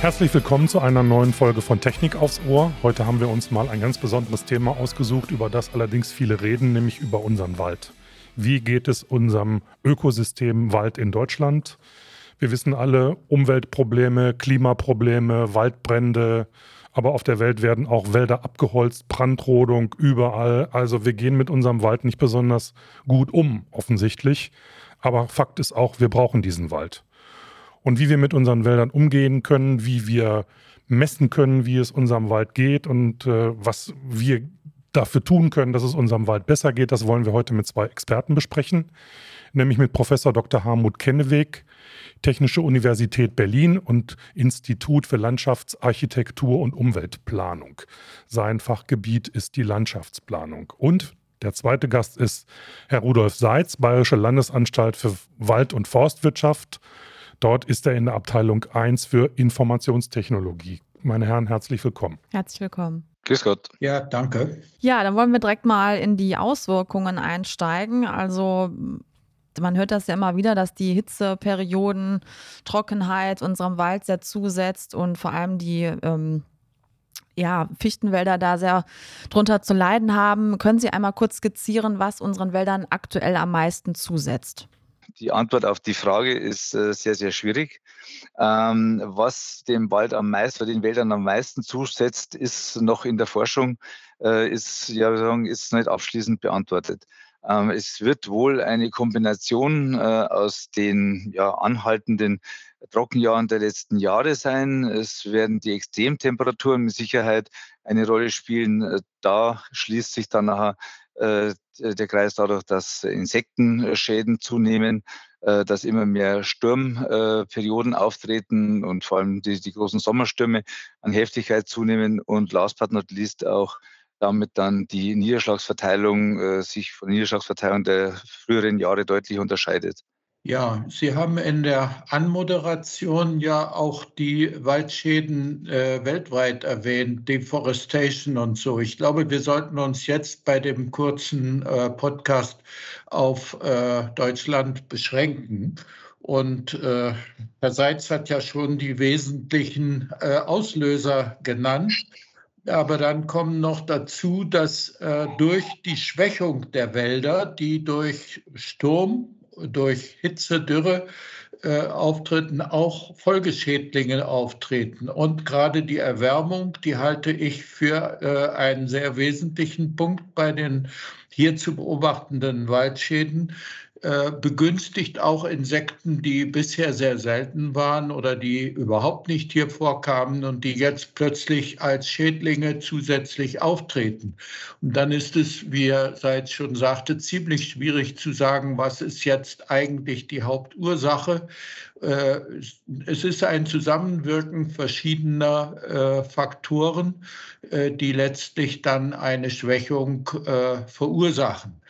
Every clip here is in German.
Herzlich willkommen zu einer neuen Folge von Technik aufs Ohr. Heute haben wir uns mal ein ganz besonderes Thema ausgesucht, über das allerdings viele reden, nämlich über unseren Wald. Wie geht es unserem Ökosystem Wald in Deutschland? Wir wissen alle, Umweltprobleme, Klimaprobleme, Waldbrände, aber auf der Welt werden auch Wälder abgeholzt, Brandrodung überall. Also wir gehen mit unserem Wald nicht besonders gut um, offensichtlich. Aber Fakt ist auch, wir brauchen diesen Wald und wie wir mit unseren Wäldern umgehen können, wie wir messen können, wie es unserem Wald geht und äh, was wir dafür tun können, dass es unserem Wald besser geht. Das wollen wir heute mit zwei Experten besprechen, nämlich mit Professor Dr. Harmut Kenneweg, Technische Universität Berlin und Institut für Landschaftsarchitektur und Umweltplanung. Sein Fachgebiet ist die Landschaftsplanung. Und der zweite Gast ist Herr Rudolf Seitz, Bayerische Landesanstalt für Wald- und Forstwirtschaft Dort ist er in der Abteilung 1 für Informationstechnologie. Meine Herren, herzlich willkommen. Herzlich willkommen. Grüß Gott. Ja, danke. Ja, dann wollen wir direkt mal in die Auswirkungen einsteigen. Also man hört das ja immer wieder, dass die Hitzeperioden, Trockenheit unserem Wald sehr zusetzt und vor allem die ähm, ja, Fichtenwälder da sehr drunter zu leiden haben. Können Sie einmal kurz skizzieren, was unseren Wäldern aktuell am meisten zusetzt? Die Antwort auf die Frage ist äh, sehr, sehr schwierig. Ähm, was dem Wald am meisten, den Wäldern am meisten zusetzt, ist noch in der Forschung, äh, ist, ja, sagen, ist nicht abschließend beantwortet. Ähm, es wird wohl eine Kombination äh, aus den ja, anhaltenden Trockenjahren der letzten Jahre sein. Es werden die Extremtemperaturen mit Sicherheit eine Rolle spielen. Da schließt sich dann nachher äh, der Kreis dadurch, dass Insektenschäden zunehmen, äh, dass immer mehr Sturmperioden auftreten und vor allem die, die großen Sommerstürme an Heftigkeit zunehmen und last but not least auch damit dann die Niederschlagsverteilung äh, sich von Niederschlagsverteilung der früheren Jahre deutlich unterscheidet. Ja, Sie haben in der Anmoderation ja auch die Waldschäden äh, weltweit erwähnt, Deforestation und so. Ich glaube, wir sollten uns jetzt bei dem kurzen äh, Podcast auf äh, Deutschland beschränken. Und äh, Herr Seitz hat ja schon die wesentlichen äh, Auslöser genannt. Aber dann kommen noch dazu, dass äh, durch die Schwächung der Wälder, die durch Sturm, durch Hitze, Dürre äh, auftreten, auch Folgeschädlinge auftreten. Und gerade die Erwärmung, die halte ich für äh, einen sehr wesentlichen Punkt bei den hier zu beobachtenden Waldschäden. Äh, begünstigt auch Insekten, die bisher sehr selten waren oder die überhaupt nicht hier vorkamen und die jetzt plötzlich als Schädlinge zusätzlich auftreten. Und dann ist es, wie er seit schon sagte, ziemlich schwierig zu sagen, was ist jetzt eigentlich die Hauptursache. Äh, es ist ein Zusammenwirken verschiedener äh, Faktoren, die letztlich dann eine Schwächung verursachen.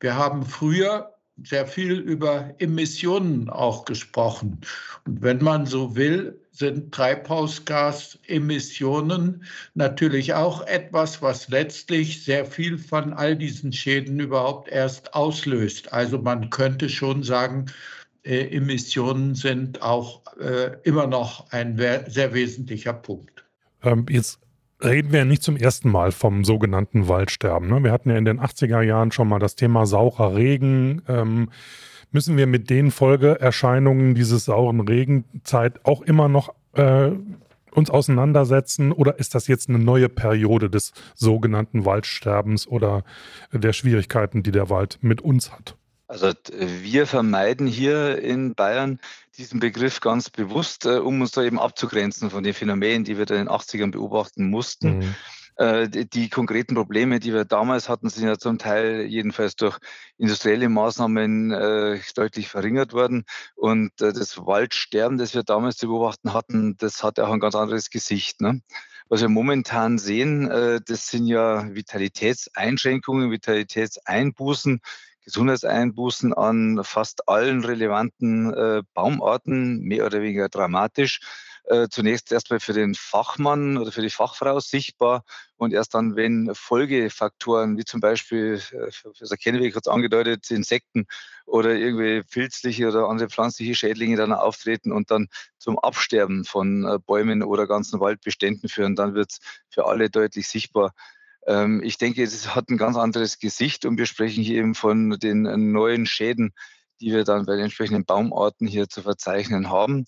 Wir haben früher sehr viel über Emissionen auch gesprochen. Und wenn man so will, sind Treibhausgasemissionen natürlich auch etwas, was letztlich sehr viel von all diesen Schäden überhaupt erst auslöst. Also man könnte schon sagen, äh, Emissionen sind auch äh, immer noch ein sehr wesentlicher Punkt. Ähm, jetzt reden wir ja nicht zum ersten Mal vom sogenannten Waldsterben. Ne? Wir hatten ja in den 80er Jahren schon mal das Thema saurer Regen. Ähm, müssen wir mit den Folgeerscheinungen dieses sauren Regenzeit auch immer noch äh, uns auseinandersetzen oder ist das jetzt eine neue Periode des sogenannten Waldsterbens oder der Schwierigkeiten, die der Wald mit uns hat? Also wir vermeiden hier in Bayern diesen Begriff ganz bewusst, äh, um uns da eben abzugrenzen von den Phänomenen, die wir da in den 80ern beobachten mussten. Mhm. Äh, die, die, konkreten Probleme, die wir damals hatten, sind ja zum Teil jedenfalls durch industrielle Maßnahmen äh, deutlich verringert worden. Und äh, das Waldsterben, das wir damals zu beobachten hatten, das hat auch ein ganz anderes Gesicht. Ne? Was wir momentan sehen, äh, das sind ja Vitalitätseinschränkungen, Vitalitätseinbußen Gesundheitseinbußen an fast allen relevanten äh, Baumarten, mehr oder weniger dramatisch. äh, zunächst erstmal für den Fachmann oder für die Fachfrau sichtbar und erst dann, wenn Folgefaktoren wie zum Beispiel, äh, Professor Kenneweg hat es angedeutet, Insekten oder irgendwie pilzliche oder andere pflanzliche Schädlinge dann auftreten und dann zum Absterben von äh, Bäumen oder ganzen Waldbeständen führen, dann wird es für alle deutlich sichtbar. Ähm, ich denke, es hat ein ganz anderes Gesicht und wir sprechen hier eben von den neuen Schäden, die wir dann bei den entsprechenden Baumarten hier zu verzeichnen haben.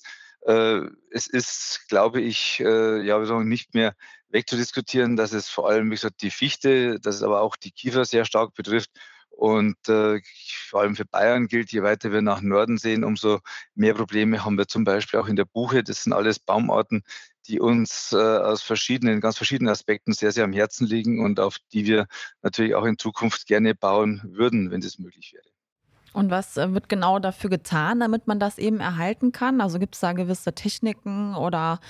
Äh, es ist, glaube ich, äh, ja, wir sagen, nicht mehr wegzudiskutieren, dass es vor allem, wie gesagt, die Fichte, dass es aber auch die Kiefer sehr stark betrifft. Und äh, vor allem für Bayern gilt, je weiter wir nach Norden sehen, umso mehr Probleme haben wir zum Beispiel auch in der Buche. Das sind alles Baumarten, die uns äh, aus verschiedenen, ganz verschiedenen Aspekten sehr, sehr am Herzen liegen und auf die wir natürlich auch in Zukunft gerne bauen würden, wenn das möglich wäre. Und was äh, wird genau dafür getan, damit man das eben erhalten kann? Also gibt es da gewisse Techniken oder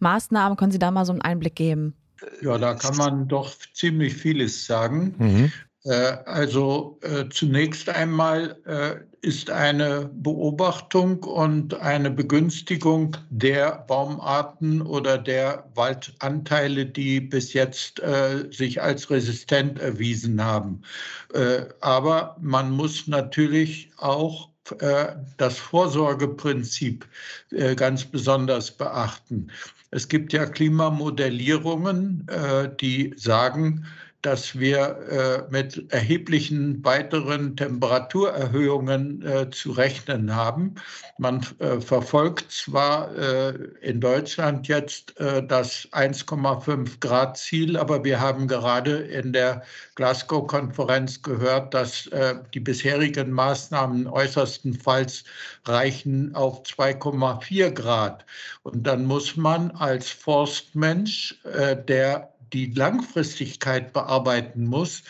Maßnahmen? Können Sie da mal so einen Einblick geben? Ja, da kann man doch ziemlich vieles sagen. Mhm. Äh, also äh, zunächst einmal äh, ist eine Beobachtung und eine Begünstigung der Baumarten oder der Waldanteile, die bis jetzt sich als resistent erwiesen haben. aber man muss natürlich auch das Vorsorgeprinzip ganz besonders beachten. Es gibt ja Klimamodellierungen, die sagen, dass wir äh, mit erheblichen weiteren Temperaturerhöhungen äh, zu rechnen haben. Man äh, verfolgt zwar äh, in Deutschland jetzt äh, das 1,5 Grad Ziel, aber wir haben gerade in der Glasgow-Konferenz gehört, dass äh, die bisherigen Maßnahmen äußerstenfalls reichen auf 2,4 Grad. Und dann muss man als Forstmensch, der die Langfristigkeit bearbeiten muss,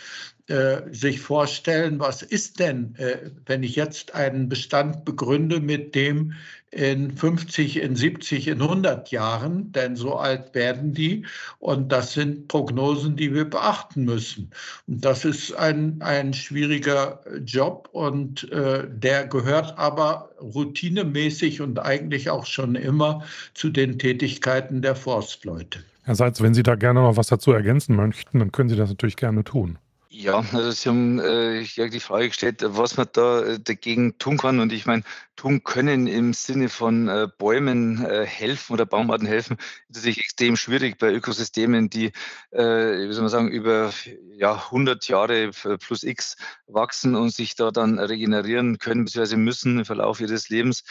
äh, sich vorstellen, was ist denn, äh, wenn ich jetzt einen Bestand begründe, mit dem in 50, in 70, in 100 Jahren, denn so alt werden die. Und das sind Prognosen, die wir beachten müssen. Und das ist ein, ein schwieriger Job und äh, der gehört aber routinemäßig und eigentlich auch schon immer zu den Tätigkeiten der Forstleute. Herr Seitz, wenn Sie da gerne noch was dazu ergänzen möchten, dann können Sie das natürlich gerne tun. Ja, also Sie haben äh, ja die Frage gestellt, was man da äh, dagegen tun kann. Und ich meine, tun können im Sinne von äh, Bäumen äh, helfen oder Baumarten helfen, ist natürlich extrem schwierig bei Ökosystemen, die, äh, wie soll man sagen, über ja, 100 Jahre plus X wachsen und sich da dann regenerieren können bzw. müssen im Verlauf ihres Lebens.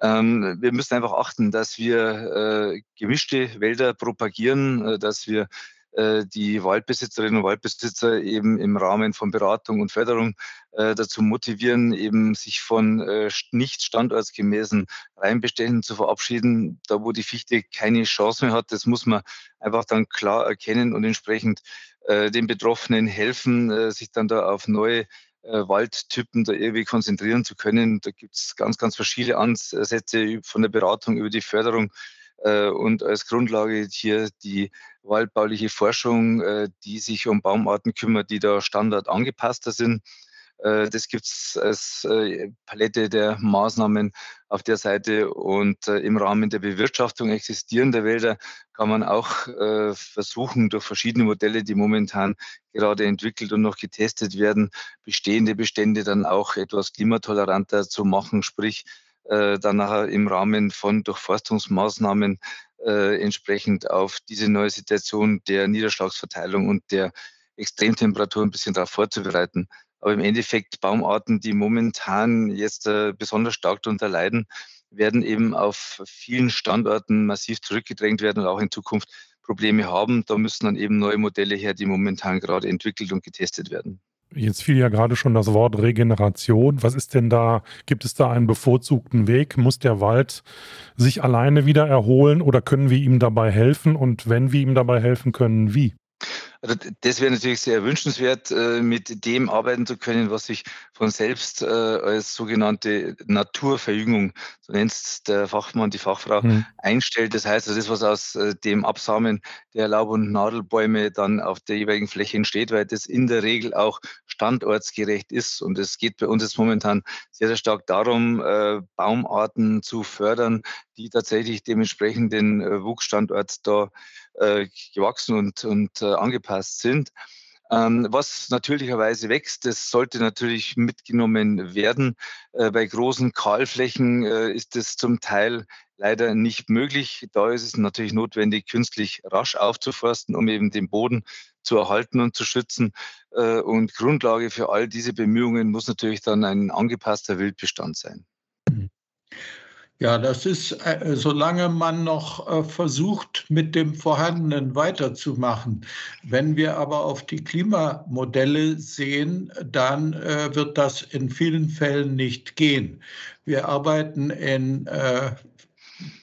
Ähm, wir müssen einfach achten, dass wir äh, gemischte Wälder propagieren, äh, dass wir äh, die Waldbesitzerinnen und Waldbesitzer eben im Rahmen von Beratung und Förderung äh, dazu motivieren, eben sich von äh, nicht standortsgemäßen Reinbeständen zu verabschieden. Da, wo die Fichte keine Chance mehr hat, das muss man einfach dann klar erkennen und entsprechend äh, den Betroffenen helfen, sich dann da auf neue Waldtypen da irgendwie konzentrieren zu können. Da gibt es ganz, ganz verschiedene Ansätze von der Beratung über die Förderung äh, und als Grundlage hier die waldbauliche Forschung, äh, die sich um Baumarten kümmert, die da Standard angepasster sind. Äh, das gibt es als äh, Palette der Maßnahmen auf der Seite. Und äh, im Rahmen der Bewirtschaftung existierender Wälder kann man auch versuchen, durch verschiedene Modelle, die momentan gerade entwickelt und noch getestet werden, bestehende Bestände dann auch etwas klimatoleranter zu machen, sprich dann nachher im Rahmen von Durchforstungsmaßnahmen entsprechend auf diese neue Situation der Niederschlagsverteilung und der Extremtemperatur ein bisschen darauf vorzubereiten. Aber im Endeffekt Baumarten, die momentan jetzt äh, besonders stark darunter leiden, werden eben auf vielen Standorten massiv zurückgedrängt werden und auch in Zukunft Probleme haben. Da müssen dann eben neue Modelle her, die momentan gerade entwickelt und getestet werden. Jetzt fiel ja gerade schon das Wort Regeneration. Was ist denn da? Gibt es da einen bevorzugten Weg? Muss der Wald sich alleine wieder erholen oder können wir ihm dabei helfen? Und wenn wir ihm dabei helfen können, wie? Also das wäre natürlich sehr wünschenswert, äh, mit dem arbeiten zu können, was sich von selbst äh, als sogenannte Naturverjüngung, so nennt es der Fachmann, die Fachfrau, mhm. einstellt. Das heißt, also das, was aus äh, dem Absamen der Laub- und Nadelbäume dann auf der jeweiligen Fläche entsteht, weil das in der Regel auch standortsgerecht ist. Und es geht bei uns jetzt momentan sehr, sehr stark darum, Baumarten zu fördern, die tatsächlich dementsprechend den Wuchsstandort da äh, gewachsen und, und äh, angepasst sind. Ähm, was natürlicherweise wächst, das sollte natürlich mitgenommen werden. Äh, bei großen Kahlflächen äh, ist es zum Teil leider nicht möglich. Da ist es natürlich notwendig, künstlich rasch aufzuforsten, um eben den Boden zu erhalten und zu schützen. Äh, und Grundlage für all diese Bemühungen muss natürlich dann ein angepasster Wildbestand sein. Ja, das ist, äh, solange man noch äh, versucht, mit dem Vorhandenen weiterzumachen. Wenn wir aber auf die Klimamodelle sehen, dann äh, wird das in vielen Fällen nicht gehen. Wir arbeiten in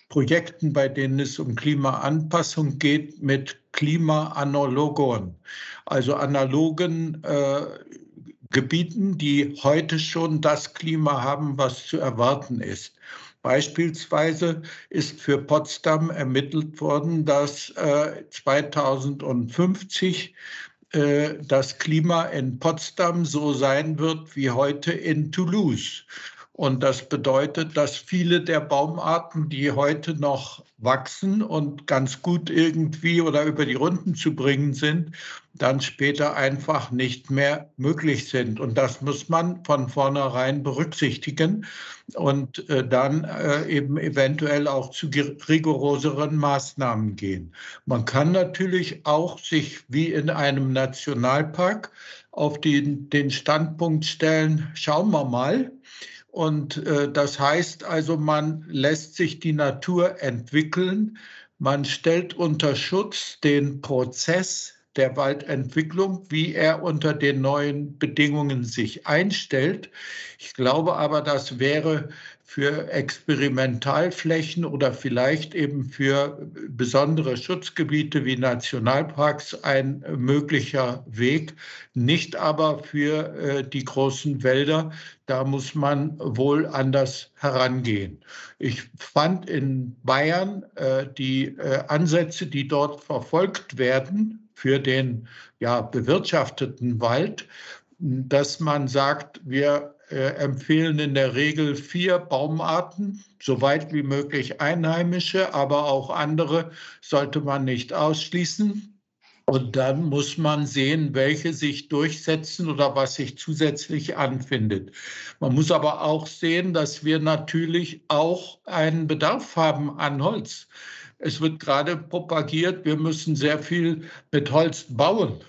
Projekten, bei denen es um Klimaanpassung geht, mit Klimaanalogon, also analogen Gebieten, die heute schon das Klima haben, was zu erwarten ist. Beispielsweise ist für Potsdam ermittelt worden, dass äh, 2050 äh, das Klima in Potsdam so sein wird wie heute in Toulouse. Und das bedeutet, dass viele der Baumarten, die heute noch wachsen und ganz gut irgendwie oder über die Runden zu bringen sind, dann später einfach nicht mehr möglich sind. Und das muss man von vornherein berücksichtigen und äh, dann äh, eben eventuell auch zu rigoroseren Maßnahmen gehen. Man kann natürlich auch sich wie in einem Nationalpark auf den, den Standpunkt stellen, schauen wir mal, und äh, das heißt also, man lässt sich die Natur entwickeln, man stellt unter Schutz den Prozess der Waldentwicklung, wie er unter den neuen Bedingungen sich einstellt. Ich glaube aber, das wäre für Experimentalflächen oder vielleicht eben für besondere Schutzgebiete wie Nationalparks ein möglicher Weg, nicht aber für äh, die großen Wälder. Da muss man wohl anders herangehen. Ich fand in Bayern äh, die äh, Ansätze, die dort verfolgt werden für den ja, bewirtschafteten Wald, dass man sagt, wir äh, empfehlen in der Regel vier Baumarten, so weit wie möglich einheimische, aber auch andere sollte man nicht ausschließen. Und dann muss man sehen, welche sich durchsetzen oder was sich zusätzlich anfindet. Man muss aber auch sehen, dass wir natürlich auch einen Bedarf haben an Holz. Es wird gerade propagiert, wir müssen sehr viel mit Holz bauen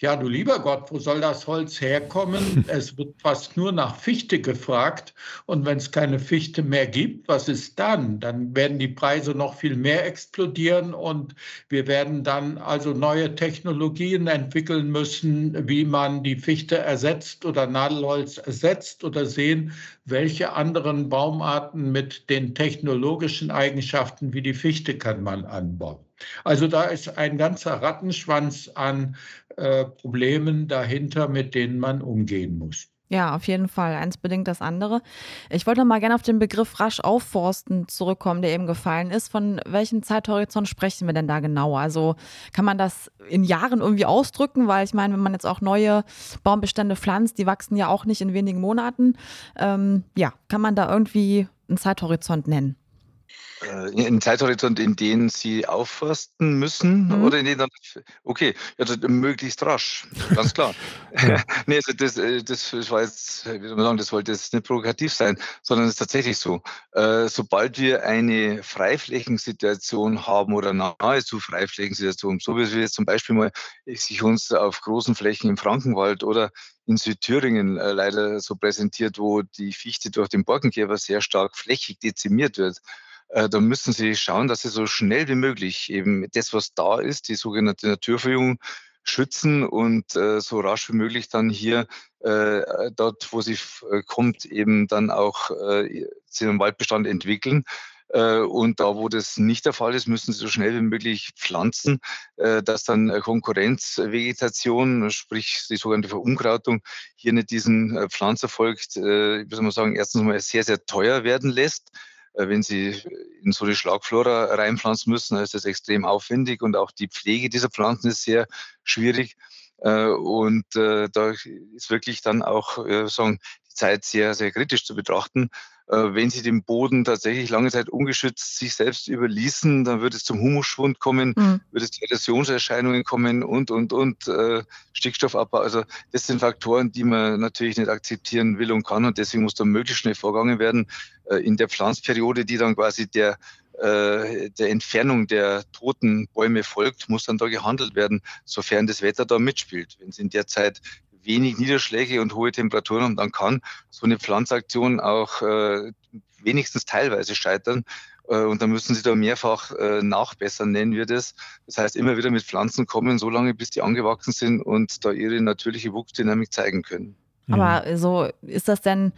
ja, du lieber Gott, wo soll das Holz herkommen? Es wird fast nur nach Fichte gefragt. Und wenn es keine Fichte mehr gibt, was ist dann? Dann werden die Preise noch viel mehr explodieren und wir werden dann also neue Technologien entwickeln müssen, wie man die Fichte ersetzt oder Nadelholz ersetzt oder sehen, welche anderen Baumarten mit den technologischen Eigenschaften wie die Fichte kann man anbauen. Also da ist ein ganzer Rattenschwanz an äh, Problemen dahinter, mit denen man umgehen muss. Ja, auf jeden Fall. Eins bedingt das andere. Ich wollte mal gerne auf den Begriff rasch aufforsten zurückkommen, der eben gefallen ist. Von welchem Zeithorizont sprechen wir denn da genau? Also kann man das in Jahren irgendwie ausdrücken? Weil ich meine, wenn man jetzt auch neue Baumbestände pflanzt, die wachsen ja auch nicht in wenigen Monaten. Ähm, ja, kann man da irgendwie einen Zeithorizont nennen? Äh, einen Zeithorizont, in den Sie aufforsten müssen mhm. oder in den dann, okay, also möglichst rasch, ganz klar. nee, also das, äh, das war jetzt, wie soll man sagen, das wollte jetzt nicht provokativ sein, sondern es ist tatsächlich so. Äh, sobald wir eine Freiflächensituation haben oder nahezu Freiflächensituation, so wie wir jetzt zum Beispiel mal sich uns auf großen Flächen im Frankenwald oder in Südthüringen äh, leider so präsentiert, wo die Fichte durch den Borkenkäfer sehr stark flächig dezimiert wird, äh, da müssen Sie schauen, dass Sie so schnell wie möglich eben das, was da ist, die sogenannte Naturverjüngung, schützen und äh, so rasch wie möglich dann hier äh, dort, wo sie äh, kommt, eben dann auch äh, den Waldbestand entwickeln. Äh, und da, wo das nicht der Fall ist, müssen sie so schnell wie möglich pflanzen, äh, dass dann Konkurrenzvegetation, sprich die sogenannte Verunkrautung, hier nicht diesen Pflanzerfolg, wie soll man sagen, erstens mal sehr, sehr teuer werden lässt wenn Sie in so eine Schlagflora reinpflanzen müssen, dann ist das extrem aufwendig und auch die Pflege dieser Pflanzen ist sehr schwierig. Äh, und äh, da ist wirklich dann auch sagen, die Zeit sehr, sehr kritisch zu betrachten. Äh, wenn sie den Boden tatsächlich lange Zeit ungeschützt sich selbst überließen, dann wird es zum Humusschwund kommen, mhm. wird es zu Erosionserscheinungen kommen und, und, und äh, Stickstoffabbau. Also das sind Faktoren, die man natürlich nicht akzeptieren will und kann und deswegen muss da möglichst schnell vorgegangen werden äh, in der Pflanzperiode, die dann quasi der äh, der Entfernung der toten Bäume folgt, muss dann da gehandelt werden, sofern das Wetter da mitspielt. Wenn es in der Zeit wenig Niederschläge und hohe Temperaturen haben, dann kann so eine Pflanzaktion auch äh, wenigstens teilweise scheitern. Äh, und dann müssen sie da mehrfach äh, nachbessern, nennen wir das. Das heißt, immer wieder mit Pflanzen kommen, so lange bis die angewachsen sind und da ihre natürliche Wuchsdynamik zeigen können. Aber so ist das denn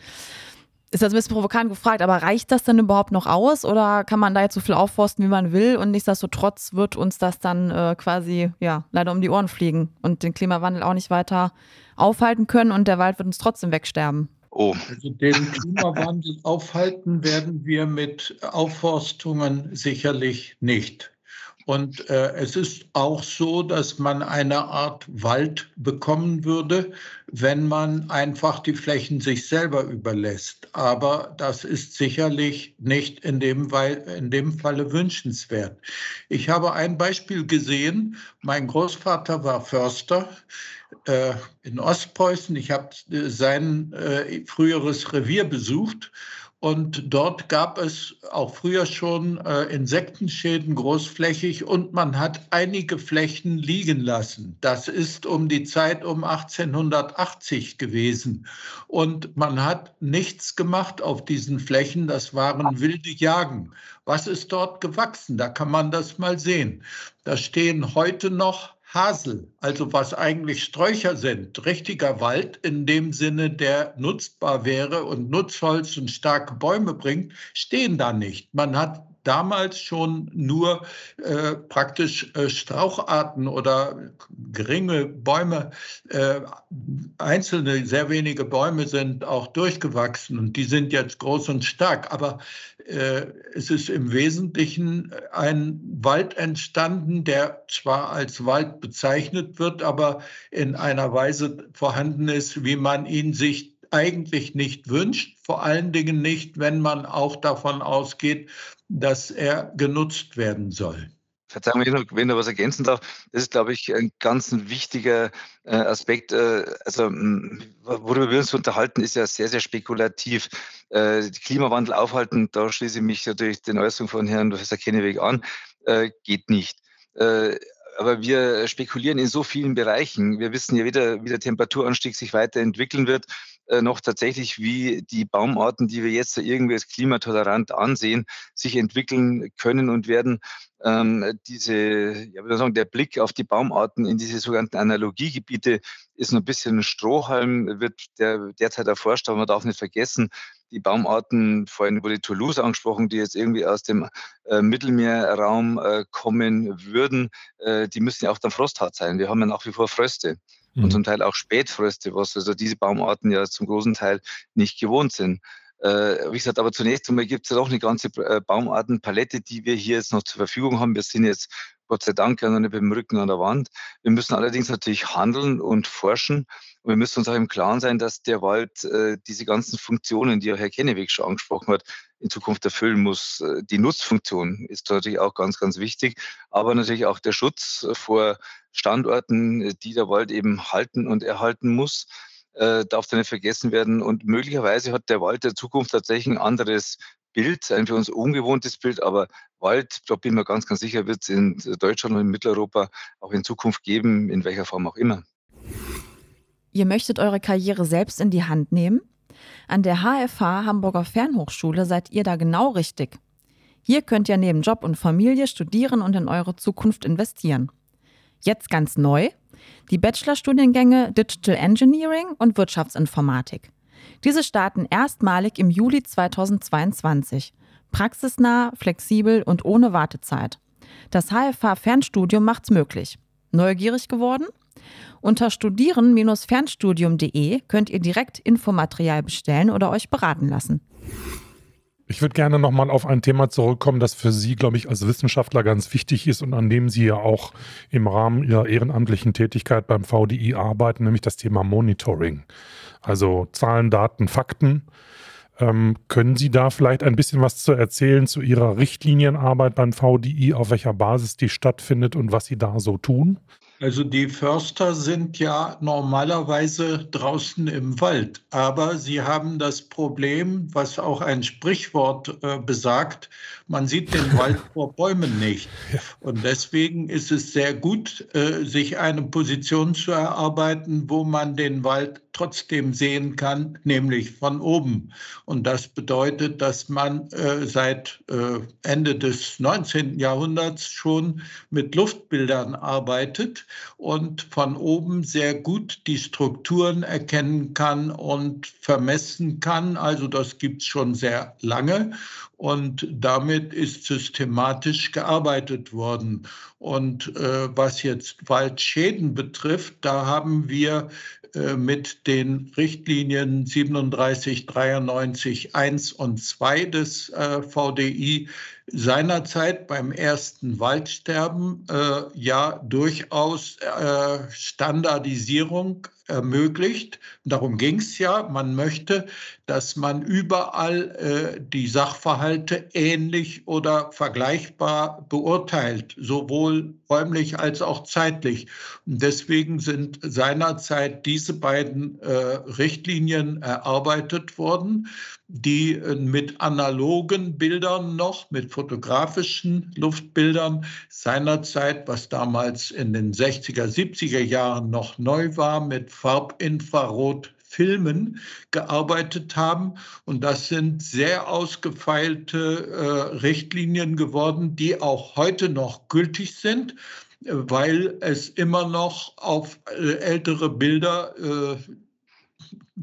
ist das ein bisschen provokant gefragt, aber reicht das denn überhaupt noch aus oder kann man da jetzt so viel aufforsten, wie man will und nichtsdestotrotz wird uns das dann äh, quasi ja leider um die Ohren fliegen und den Klimawandel auch nicht weiter aufhalten können und der Wald wird uns trotzdem wegsterben? Oh. Also den Klimawandel aufhalten werden wir mit Aufforstungen sicherlich nicht. Und äh, es ist auch so, dass man eine Art Wald bekommen würde, wenn man einfach die Flächen sich selber überlässt. Aber das ist sicherlich nicht in dem, in dem Falle wünschenswert. Ich habe ein Beispiel gesehen. Mein Großvater war Förster äh, in Ostpreußen. Ich habe äh, sein äh, früheres Revier besucht und dort gab es auch früher schon äh, Insektenschäden großflächig und man hat einige Flächen liegen lassen. Das ist um die Zeit um 1880 gewesen. Und man hat nichts gemacht auf diesen Flächen. Das waren wilde Jagen. Was ist dort gewachsen? Da kann man das mal sehen. Da stehen heute noch Hasel, also was eigentlich Sträucher sind, richtiger Wald in dem Sinne, der nutzbar wäre und Nutzholz und starke Bäume bringt, stehen da nicht. Man hat damals schon nur äh, praktisch äh, Straucharten oder geringe Bäume, äh, einzelne, sehr wenige Bäume sind auch durchgewachsen und die sind jetzt groß und stark. Aber äh, es ist im Wesentlichen ein Wald entstanden, der zwar als Wald bezeichnet wird, aber in einer Weise vorhanden ist, wie man ihn sich eigentlich nicht wünscht, vor allen Dingen nicht, wenn man auch davon ausgeht, dass er genutzt werden soll. Verzeihung, wenn noch was ergänzen darf, das ist, glaube ich, ein ganz wichtiger äh, Aspekt. Äh, also, worüber wir uns unterhalten, ist ja sehr, sehr spekulativ. Äh, Klimawandel aufhalten, da schließe ich mich natürlich den Äußerungen von Herrn Professor Kenneweg an, geht nicht. Aber wir spekulieren in so vielen Bereichen. Wir wissen ja weder, wie der Temperaturanstieg sich weiterentwickeln wird, noch tatsächlich, wie die Baumarten, die wir jetzt irgendwie als klimatolerant ansehen, sich entwickeln können und werden. Ähm, diese, ja, würde sagen, der Blick auf die Baumarten in diese sogenannten Analogiegebiete ist noch ein bisschen ein Strohhalm, wird der, derzeit erforscht, aber man darf nicht vergessen, die Baumarten, vorhin wurde Toulouse angesprochen, die jetzt irgendwie aus dem äh, Mittelmeerraum äh, kommen würden, äh, die müssen ja auch dann frosthart sein. Wir haben ja nach wie vor Fröste mhm. und zum Teil auch Spätfröste, was also diese Baumarten ja zum großen Teil nicht gewohnt sind. Äh, wie gesagt, aber zunächst einmal gibt es ja doch eine ganze äh, Baumartenpalette, die wir hier jetzt noch zur Verfügung haben. Wir sind jetzt Gott sei Dank ja noch nicht beim Rücken an der Wand. Wir müssen allerdings natürlich handeln und forschen. Und wir müssen uns auch im Klaren sein, dass der Wald äh, diese ganzen Funktionen, die auch Herr Kenneweg schon angesprochen hat, in Zukunft erfüllen muss. Äh, die Nutzfunktion ist natürlich auch ganz, ganz wichtig, aber natürlich auch der Schutz vor Standorten, die der Wald eben halten und erhalten muss äh, darf da nicht vergessen werden. Und möglicherweise hat der Wald der Zukunft tatsächlich ein anderes Bild, ein für uns ungewohntes Bild, aber Wald, da bin ich mir ganz, ganz sicher, wird es in Deutschland und in Mitteleuropa auch in Zukunft geben, in welcher Form auch immer. Ihr möchtet eure Karriere selbst in die Hand nehmen? An der HFH Hamburger Fernhochschule seid ihr da genau richtig. Hier könnt ihr neben Job und Familie studieren und in eure Zukunft investieren. Jetzt ganz neu, die Bachelorstudiengänge Digital Engineering und Wirtschaftsinformatik. Diese starten erstmalig im Juli 2022. Praxisnah, flexibel und ohne Wartezeit. Das HFH Fernstudium macht's möglich. Neugierig geworden? Unter studieren-fernstudium.de könnt ihr direkt Infomaterial bestellen oder euch beraten lassen. Ich würde gerne nochmal auf ein Thema zurückkommen, das für Sie, glaube ich, als Wissenschaftler ganz wichtig ist und an dem Sie ja auch im Rahmen Ihrer ehrenamtlichen Tätigkeit beim VDI arbeiten, nämlich das Thema Monitoring. Also Zahlen, Daten, Fakten. Ähm, können Sie da vielleicht ein bisschen was zu erzählen zu Ihrer Richtlinienarbeit beim VDI, auf welcher Basis die stattfindet und was Sie da so tun? Also die Förster sind ja normalerweise draußen im Wald, aber sie haben das Problem, was auch ein Sprichwort äh, besagt, man sieht den Wald vor Bäumen nicht. Und deswegen ist es sehr gut, äh, sich eine Position zu erarbeiten, wo man den Wald trotzdem sehen kann, nämlich von oben. Und das bedeutet, dass man äh, seit äh, Ende des 19. Jahrhunderts schon mit Luftbildern arbeitet und von oben sehr gut die Strukturen erkennen kann und vermessen kann. Also das gibt es schon sehr lange und damit ist systematisch gearbeitet worden. Und äh, was jetzt Waldschäden betrifft, da haben wir äh, mit den Richtlinien 37, 93, 1 und 2 des äh, VDI seinerzeit beim ersten Waldsterben äh, ja durchaus äh, Standardisierung ermöglicht. Darum ging es ja. Man möchte, dass man überall äh, die Sachverhalte ähnlich oder vergleichbar beurteilt, sowohl räumlich als auch zeitlich. Und deswegen sind seinerzeit diese beiden äh, Richtlinien erarbeitet worden die äh, mit analogen Bildern noch, mit fotografischen Luftbildern seinerzeit, was damals in den 60er, 70er Jahren noch neu war, mit Farbinfrarot Filmen gearbeitet haben. Und das sind sehr ausgefeilte äh, Richtlinien geworden, die auch heute noch gültig sind, weil es immer noch auf äh, ältere Bilder äh,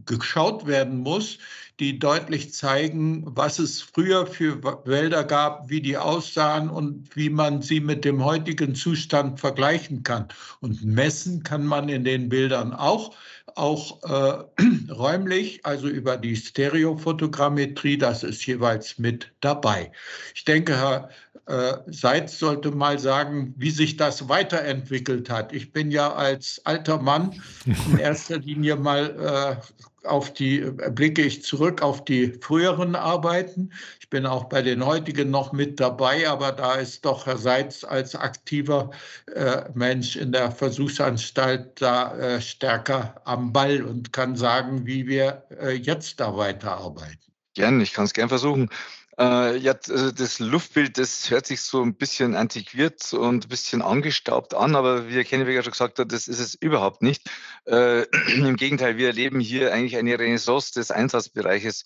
geschaut werden muss, die deutlich zeigen, was es früher für Wälder gab, wie die aussahen und wie man sie mit dem heutigen Zustand vergleichen kann. Und messen kann man in den Bildern auch, auch äh, räumlich, also über die Stereofotogrammetrie, das ist jeweils mit dabei. Ich denke, Herr äh, Seitz sollte mal sagen, wie sich das weiterentwickelt hat. Ich bin ja als alter Mann in erster Linie mal äh, auf die, blicke ich zurück auf die früheren Arbeiten. Ich bin auch bei den heutigen noch mit dabei, aber da ist doch Herr Seitz als aktiver äh, Mensch in der Versuchsanstalt da äh, stärker am Ball und kann sagen, wie wir äh, jetzt da weiterarbeiten. Gern, ich kann es gern versuchen. Äh, ja, also das Luftbild, das hört sich so ein bisschen antiquiert und ein bisschen angestaubt an, aber wie Herr Kenneweger schon gesagt hat, das ist es überhaupt nicht. Äh, Im Gegenteil, wir erleben hier eigentlich eine Renaissance des Einsatzbereiches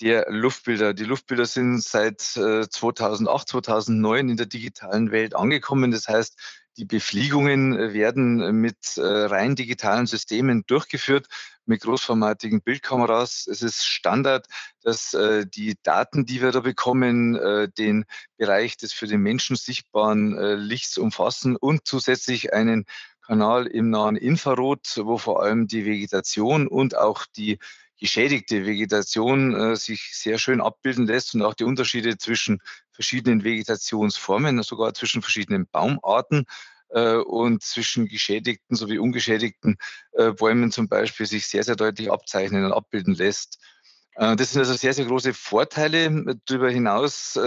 der Luftbilder. Die Luftbilder sind seit äh, 2008, 2009 in der digitalen Welt angekommen. Das heißt, die Befliegungen werden mit äh, rein digitalen Systemen durchgeführt mit großformatigen Bildkameras. Es ist Standard, dass äh, die Daten, die wir da bekommen, äh, den Bereich des für den Menschen sichtbaren äh, Lichts umfassen und zusätzlich einen Kanal im nahen Infrarot, wo vor allem die Vegetation und auch die geschädigte Vegetation äh, sich sehr schön abbilden lässt und auch die Unterschiede zwischen verschiedenen Vegetationsformen, sogar zwischen verschiedenen Baumarten und zwischen geschädigten sowie ungeschädigten äh, Bäumen zum Beispiel sich sehr, sehr deutlich abzeichnen und abbilden lässt. Äh, das sind also sehr, sehr große Vorteile. Darüber hinaus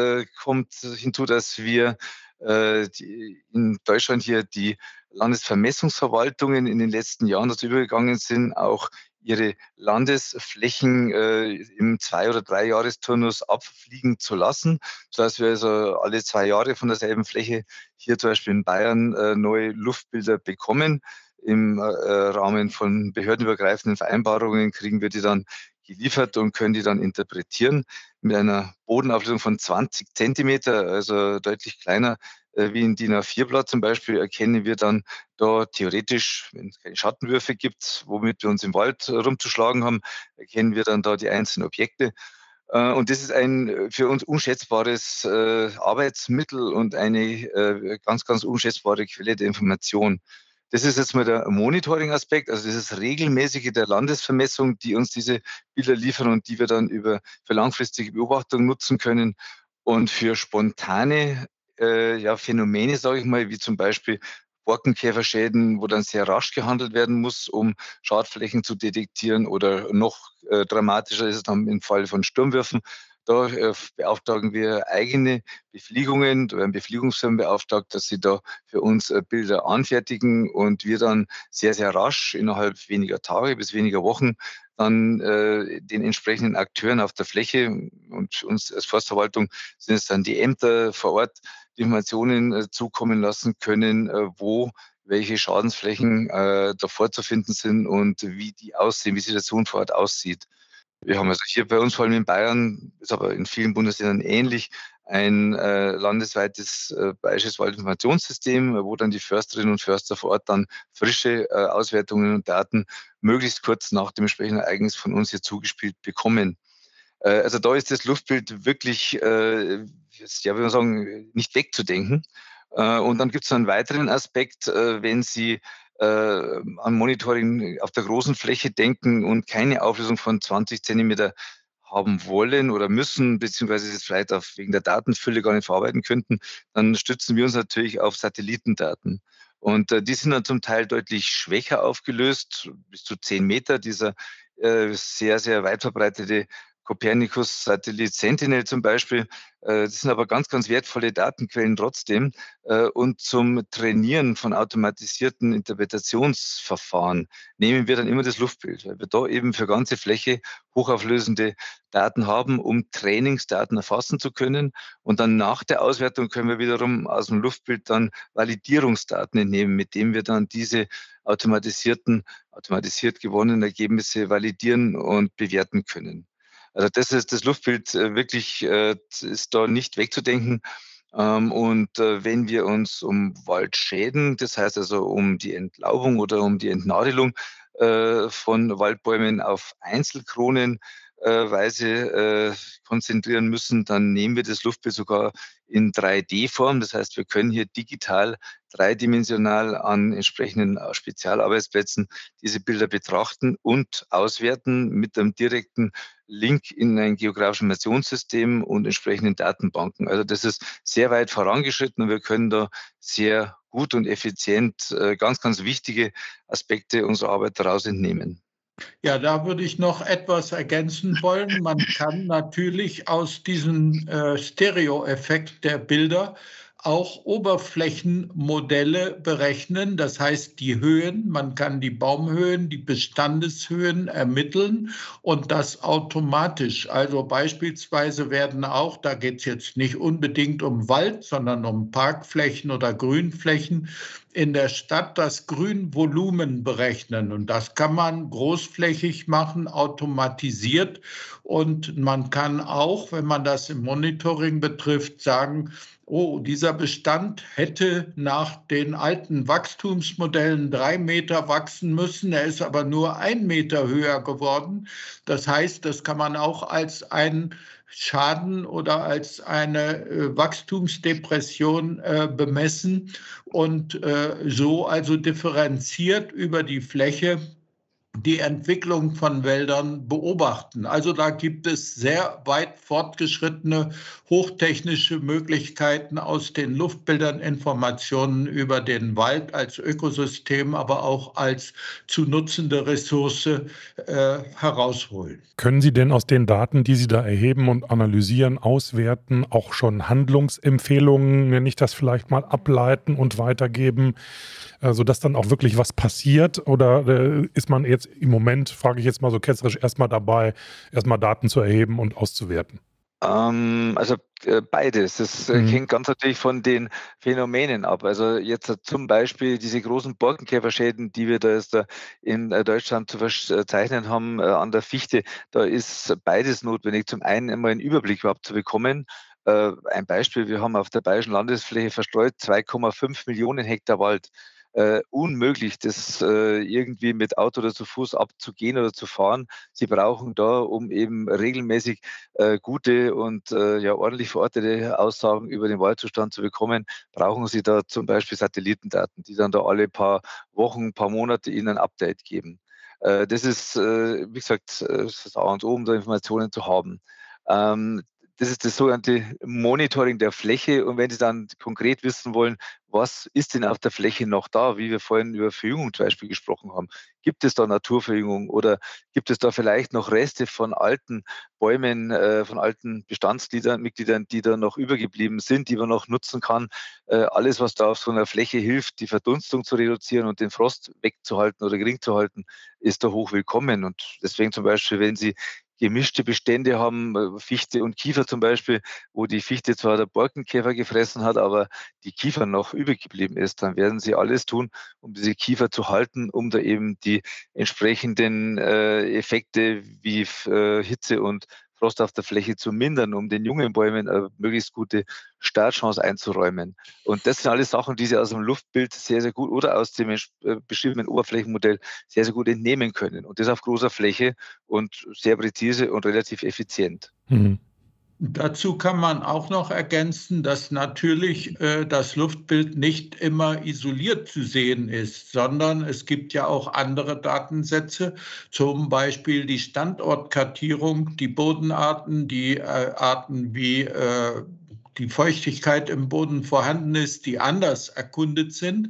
kommt hinzu, dass wir in Deutschland hier die Landesvermessungsverwaltungen in den letzten Jahren dazu übergegangen sind, auch ihre Landesflächen äh, im Zwei- oder Dreijahresturnus abfliegen zu lassen, sodass wir also alle zwei Jahre von derselben Fläche hier zum Beispiel in Bayern äh, neue Luftbilder bekommen. Im äh, Rahmen von behördenübergreifenden Vereinbarungen kriegen wir die dann geliefert und können die dann interpretieren mit einer Bodenauflösung von 20 Zentimeter, also deutlich kleiner wie in DIN A4-Blatt zum Beispiel, erkennen wir dann da theoretisch, wenn es keine Schattenwürfe gibt, womit wir uns im Wald rumzuschlagen haben, erkennen wir dann da die einzelnen Objekte. Äh, und das ist ein äh, für uns unschätzbares Arbeitsmittel und eine ganz, ganz unschätzbare Quelle der Information. Das ist jetzt mal der Monitoring-Aspekt, also das ist regelmäßige der Landesvermessung, die uns diese Bilder liefern und die wir dann über für langfristige Beobachtung nutzen können. Und für spontane äh, ja, Phänomene, sage ich mal, wie zum Beispiel Borkenkäferschäden, wo dann sehr rasch gehandelt werden muss, um Schadflächen zu detektieren oder noch äh, dramatischer ist es dann im Fall von Sturmwürfen. Da äh, beauftragen wir eigene Befliegungen, da werden Befliegungsfirmen beauftragt, dass sie da für uns äh, Bilder anfertigen und wir dann sehr, sehr rasch innerhalb weniger Tage bis weniger Wochen dann äh, den entsprechenden Akteuren auf der Fläche und uns als Forstverwaltung sind es dann die Ämter vor Ort, Informationen äh, zukommen lassen können, äh, wo welche Schadensflächen äh, da vorzufinden sind und wie die aussehen, wie die Situation vor Ort aussieht. Wir haben also hier bei uns, vor allem in Bayern, ist aber in vielen Bundesländern ähnlich, ein äh, landesweites äh, bayerisches Waldinformationssystem, wo dann die Försterinnen und Förster vor Ort dann frische äh, Auswertungen und Daten möglichst kurz nach dem entsprechenden Ereignis von uns hier zugespielt bekommen. Äh, also da ist das Luftbild wirklich, äh, ja, wie man sagen, nicht wegzudenken. Äh, und dann gibt es einen weiteren Aspekt, wenn Sie äh, an Monitoring auf der großen Fläche denken und keine Auflösung von 20 Zentimeter haben wollen oder müssen, beziehungsweise es vielleicht auch wegen der Datenfülle gar nicht verarbeiten könnten, dann stützen wir uns natürlich auf Satellitendaten. Und äh, die sind dann zum Teil deutlich schwächer aufgelöst, bis zu 10 Meter. Dieser äh, sehr, sehr weit verbreitete Copernicus-Satellit Sentinel zum Beispiel. Äh, das sind aber ganz, ganz wertvolle Datenquellen trotzdem. Äh, und zum Trainieren von automatisierten Interpretationsverfahren nehmen wir dann immer das Luftbild, weil wir da eben für ganze Fläche hochauflösende Daten haben, um Trainingsdaten erfassen zu können. Und dann nach der Auswertung können wir wiederum aus dem Luftbild dann Validierungsdaten entnehmen, mit denen wir dann diese automatisierten, automatisiert gewonnenen Ergebnisse validieren und bewerten können. Also das ist das Luftbild äh, wirklich äh, ist da nicht wegzudenken. Ähm, und äh, wenn wir uns um Waldschäden, das heißt also um die Entlaubung oder um die Entnadelung von Waldbäumen auf Einzelkronen Weise konzentrieren müssen, dann nehmen wir das Luftbild sogar in 3D-Form. Das heißt, wir können hier digital dreidimensional an entsprechenden Spezialarbeitsplätzen diese Bilder betrachten und auswerten mit einem direkten Link in ein geografisches Informationssystem und entsprechenden Datenbanken. Also das ist sehr weit vorangeschritten und wir können da sehr gut und effizient äh, ganz, ganz wichtige Aspekte unserer Arbeit daraus entnehmen. Ja, da würde ich noch etwas ergänzen wollen. Man kann natürlich aus diesem äh, Stereo-Effekt der Bilder auch Oberflächenmodelle berechnen, das heißt die Höhen, man kann die Baumhöhen, die Bestandeshöhen ermitteln und das automatisch. Also beispielsweise werden auch, da geht es jetzt nicht unbedingt um Wald, sondern um Parkflächen oder Grünflächen, in der Stadt das Grünvolumen berechnen. Und das kann man großflächig machen, automatisiert. Und man kann auch, wenn man das im Monitoring betrifft, sagen, oh, dieser Bestand hätte nach den alten Wachstumsmodellen drei Meter wachsen müssen, er ist aber nur ein Meter höher geworden. Das heißt, das kann man auch als ein Schaden oder als eine äh, Wachstumsdepression äh, bemessen und äh, so also differenziert über die Fläche die Entwicklung von Wäldern beobachten. Also da gibt es sehr weit fortgeschrittene hochtechnische Möglichkeiten aus den Luftbildern Informationen über den Wald als Ökosystem, aber auch als zu nutzende Ressource äh, herausholen. Können Sie denn aus den Daten, die Sie da erheben und analysieren, auswerten, auch schon Handlungsempfehlungen, wenn ich das vielleicht mal ableiten und weitergeben? Äh, sodass dann auch wirklich was passiert? Oder äh, ist man jetzt im Moment, frage ich jetzt mal so ketzerisch, erstmal dabei, erstmal Daten zu erheben und auszuwerten? Ähm, also äh, beides. Das äh, mhm. hängt ganz natürlich von den Phänomenen ab. Also jetzt zum Beispiel diese großen Borkenkäferschäden, die wir da jetzt in Deutschland zu verzeichnen haben an der Fichte, da ist beides notwendig. Zum einen einmal einen Überblick überhaupt zu bekommen. Ein Beispiel, wir haben auf der bayerischen Landesfläche verstreut 2,5 Millionen Hektar Wald äh, unmöglich, das äh, irgendwie mit Auto oder zu Fuß abzugehen oder zu fahren. Sie brauchen da, um eben regelmäßig äh, gute und äh, ja ordentlich verortete Aussagen über den Waldzustand zu bekommen, brauchen Sie da zum Beispiel Satellitendaten, die dann da alle paar Wochen, paar Monate Ihnen ein Update geben. Äh, das ist, äh, wie gesagt, das A und O, um da Informationen zu haben. Ähm, das ist das sogenannte Monitoring der Fläche. Und wenn Sie dann konkret wissen wollen, was ist denn auf der Fläche noch da, wie wir vorhin über Verjüngung zum Beispiel gesprochen haben, gibt es da Naturverjüngung oder gibt es da vielleicht noch Reste von alten Bäumen, äh, von alten Bestandsmitgliedern, die da noch übergeblieben sind, die man noch nutzen kann. Äh, alles, was da auf so einer Fläche hilft, die Verdunstung zu reduzieren und den Frost wegzuhalten oder gering zu halten, ist da hoch willkommen. Und deswegen zum Beispiel, wenn Sie gemischte Bestände haben, äh, Fichte und Kiefer zum Beispiel, wo die Fichte zwar der Borkenkäfer gefressen hat, aber die Kiefer noch übergeblieben ist, dann werden sie alles tun, um diese Kiefer zu halten, um da eben die entsprechenden äh, Effekte wie äh, Hitze und Frost auf der Fläche zu mindern, um den jungen Bäumen eine möglichst gute Startchance einzuräumen. Und das sind alles Sachen, die Sie aus dem Luftbild sehr, sehr gut oder aus dem äh, beschriebenen Oberflächenmodell sehr, sehr gut entnehmen können. Und das auf großer Fläche und sehr präzise und relativ effizient. Mhm. Dazu kann man auch noch ergänzen, dass natürlich äh, das Luftbild nicht immer isoliert zu sehen ist, sondern es gibt ja auch andere Datensätze, zum Beispiel die Standortkartierung, die Bodenarten, die äh, Arten wie äh, die Feuchtigkeit im Boden vorhanden ist, die anders erkundet sind,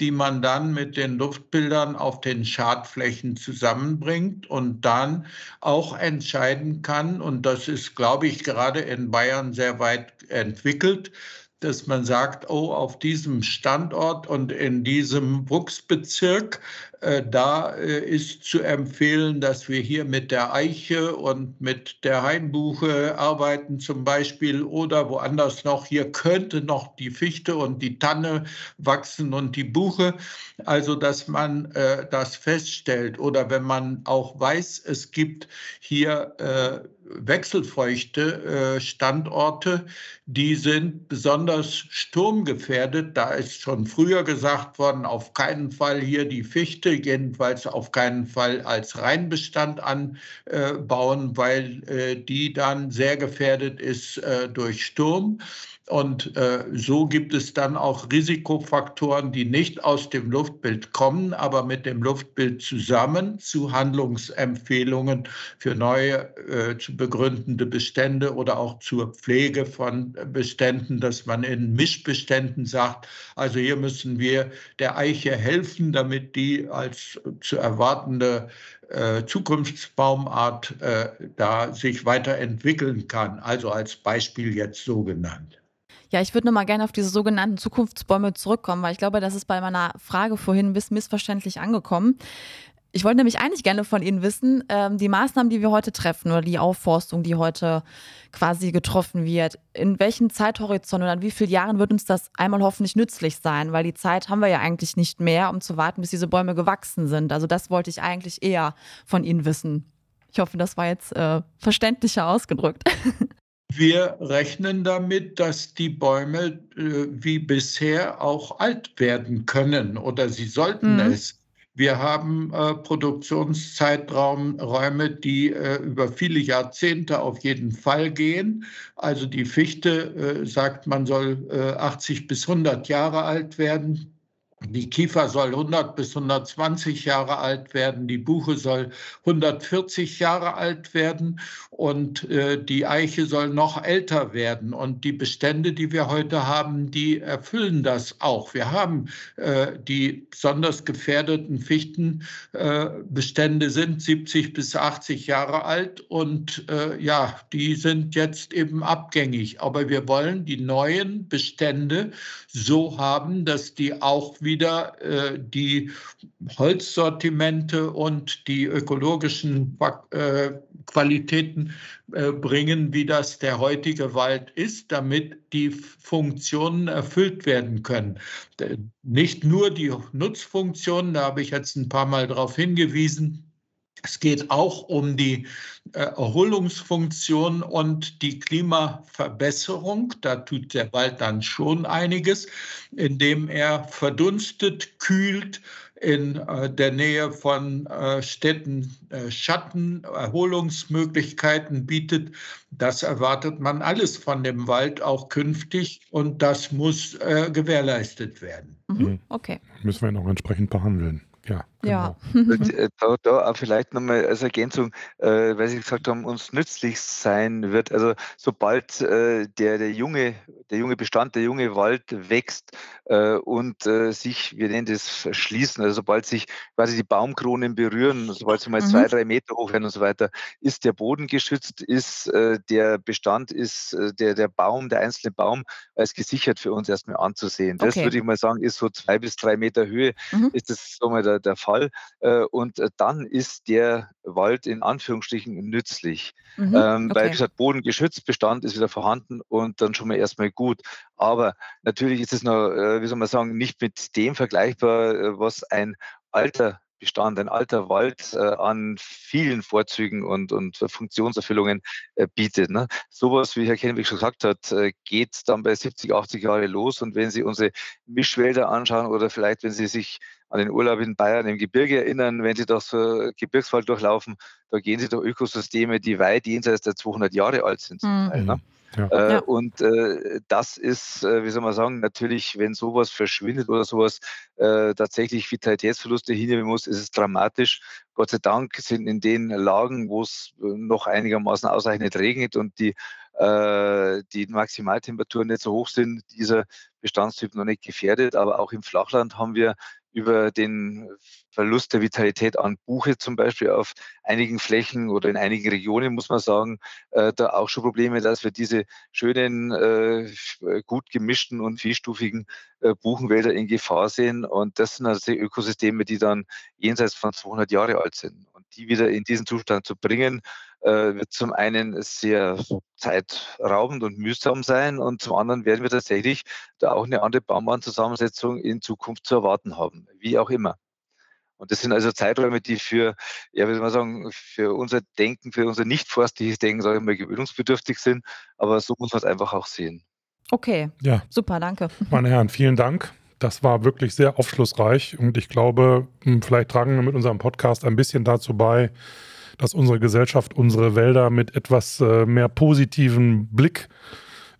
die man dann mit den Luftbildern auf den Schadflächen zusammenbringt und dann auch entscheiden kann, und das ist, glaube ich, gerade in Bayern sehr weit entwickelt, dass man sagt, oh, auf diesem Standort und in diesem Wuchsbezirk da äh, ist zu empfehlen, dass wir hier mit der Eiche und mit der Hainbuche arbeiten zum Beispiel oder woanders noch. Hier könnte noch die Fichte und die Tanne wachsen und die Buche. Also, dass man äh, das feststellt oder wenn man auch weiß, es gibt hier äh, wechselfeuchte äh, Standorte, die sind besonders sturmgefährdet. Da ist schon früher gesagt worden, auf keinen Fall hier die Fichte Fichte jedenfalls auf keinen Fall als Reinbestand anbauen, weil äh, die dann sehr gefährdet ist äh, durch Sturm. Und äh, so gibt es dann auch Risikofaktoren, die nicht aus dem Luftbild kommen, aber mit dem Luftbild zusammen zu Handlungsempfehlungen für neue äh, zu begründende Bestände oder auch zur Pflege von Beständen, dass man in Mischbeständen sagt, also hier müssen wir der Eiche helfen, damit die als zu erwartende äh, Zukunftsbaumart äh, da sich weiterentwickeln kann. Also als Beispiel jetzt so genannt. Ja, ich würde noch mal gerne auf diese sogenannten Zukunftsbäume zurückkommen, weil ich glaube, das ist bei meiner Frage vorhin ein bisschen missverständlich angekommen. Ich wollte nämlich eigentlich gerne von Ihnen wissen, ähm, die Maßnahmen, die wir heute treffen oder die Aufforstung, die heute quasi getroffen wird, in welchem Zeithorizont oder in wie vielen Jahren wird uns das einmal hoffentlich nützlich sein? Weil die Zeit haben wir ja eigentlich nicht mehr, um zu warten, bis diese Bäume gewachsen sind. Also das wollte ich eigentlich eher von Ihnen wissen. Ich hoffe, das war jetzt äh, verständlicher ausgedrückt. Wir rechnen damit, dass die Bäume äh, wie bisher auch alt werden können oder sie sollten mhm. es. Wir haben äh, Produktionszeiträume, die äh, über viele Jahrzehnte auf jeden Fall gehen. Also die Fichte äh, sagt, man soll 80 äh, bis 100 Jahre alt werden. Die Kiefer soll 100 bis 120 Jahre alt werden, die Buche soll 140 Jahre alt werden und äh, die Eiche soll noch älter werden. Und die Bestände, die wir heute haben, die erfüllen das auch. Wir haben äh, die besonders gefährdeten Fichtenbestände äh, sind 70 bis 80 Jahre alt und äh, ja, die sind jetzt eben abgängig. Aber wir wollen die neuen Bestände so haben, dass die auch wieder wieder äh, die Holzsortimente und die ökologischen äh, Qualitäten äh, bringen, wie das der heutige Wald ist, damit die Funktionen erfüllt werden können. Nicht nur die Nutzfunktionen, da habe ich jetzt ein paar Mal darauf hingewiesen, es geht auch um die äh, Erholungsfunktion und die Klimaverbesserung. Da tut der Wald dann schon einiges, indem er verdunstet, kühlt, in äh, der Nähe von äh, Städten Schatten, Erholungsmöglichkeiten bietet. Das erwartet man alles von dem Wald auch künftig und das muss gewährleistet werden. Mhm. Okay. Müssen wir noch entsprechend behandeln. Ja. Genau. Äh, da, da auch vielleicht nochmal als Ergänzung, äh, weil Sie gesagt haben, uns nützlich sein wird. Also sobald äh, der, der, junge, der junge Bestand, der junge Wald wächst äh, und äh, sich, wir nennen das Verschließen, also sobald sich quasi die Baumkronen berühren, sobald sie mal mhm. zwei, drei Meter hoch werden und so weiter, ist der Boden geschützt, ist äh, der Bestand, ist der, der Baum, der einzelne Baum als gesichert für uns erstmal anzusehen. Das okay. würde ich mal sagen, ist so zwei bis drei Meter Höhe, mhm. ist das so mal der, der Fall. Fall. Äh, und äh, dann ist der Wald in Anführungsstrichen nützlich. Mhm, ähm, okay. Weil, wie gesagt, bodengeschützt, Bestand ist wieder vorhanden und dann schon mal erstmal gut. Aber natürlich ist es noch, äh, wie soll man sagen, nicht mit dem vergleichbar, was ein alter Bestand, ein alter Wald äh, an vielen Vorzügen und, und Funktionserfüllungen äh, bietet. Ne? Sowas, wie Herr Kennewick schon gesagt hat, äh, geht dann bei 70, 80 Jahre los. Und wenn Sie unsere Mischwälder anschauen oder vielleicht, wenn Sie sich an den Urlaub in Bayern im Gebirge erinnern, wenn Sie durch so Gebirgswald durchlaufen, da gehen Sie durch Ökosysteme, die weit jenseits der 200 Jahre alt sind. Mhm. Teil, ne? Ja. Äh, ja. Und äh, das ist, äh, wie soll man sagen, natürlich, wenn sowas verschwindet oder sowas äh, tatsächlich Vitalitätsverluste hinnehmen muss, ist es dramatisch. Gott sei Dank sind in den Lagen, wo es äh, noch einigermaßen ausreichend regnet und die, äh, die Maximaltemperaturen nicht so hoch sind, dieser Bestandstyp noch nicht gefährdet. Aber auch im Flachland haben wir über den Verlust der Vitalität an Buche zum Beispiel auf einigen Flächen oder in einigen Regionen, muss man sagen, äh, da auch schon Probleme, dass wir diese schönen, äh, gut gemischten und vielstufigen äh, Buchenwälder in Gefahr sehen. Und das sind also Ökosysteme, die dann jenseits von 200 Jahre alt sind. Die wieder in diesen Zustand zu bringen, äh, wird zum einen sehr zeitraubend und mühsam sein und zum anderen werden wir tatsächlich da auch eine andere Baumannzusammensetzung in Zukunft zu erwarten haben, wie auch immer. Und das sind also Zeiträume, die für, ja, wie soll man sagen, für unser Denken, für unser nicht forstliches Denken, sage ich mal, gewöhnungsbedürftig sind. Aber so muss man es einfach auch sehen. Okay. Ja. Super, danke. Meine Herren, vielen Dank. Das war wirklich sehr aufschlussreich und ich glaube, hm, vielleicht tragen wir mit unserem Podcast ein bisschen dazu bei, dass unsere Gesellschaft unsere Wälder mit etwas äh, mehr positiven Blick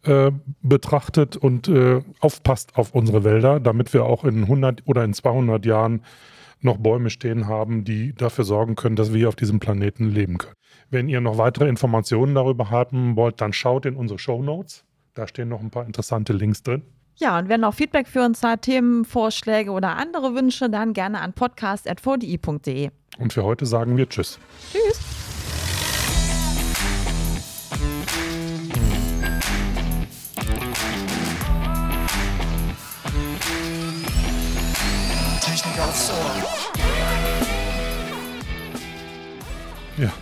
äh, betrachtet und äh, aufpasst auf unsere Wälder, damit wir auch in 100 oder in 200 Jahren noch Bäume stehen haben, die dafür sorgen können, dass wir hier auf diesem Planeten leben können. Wenn ihr noch weitere Informationen darüber haben wollt, dann schaut in unsere Show Notes. Da stehen noch ein paar interessante Links drin. Ja, und wenn noch Feedback für uns hat, Themenvorschläge oder andere Wünsche, dann gerne an podcast.vdi.de. Und für heute sagen wir Tschüss. Tschüss. Technik. Ja.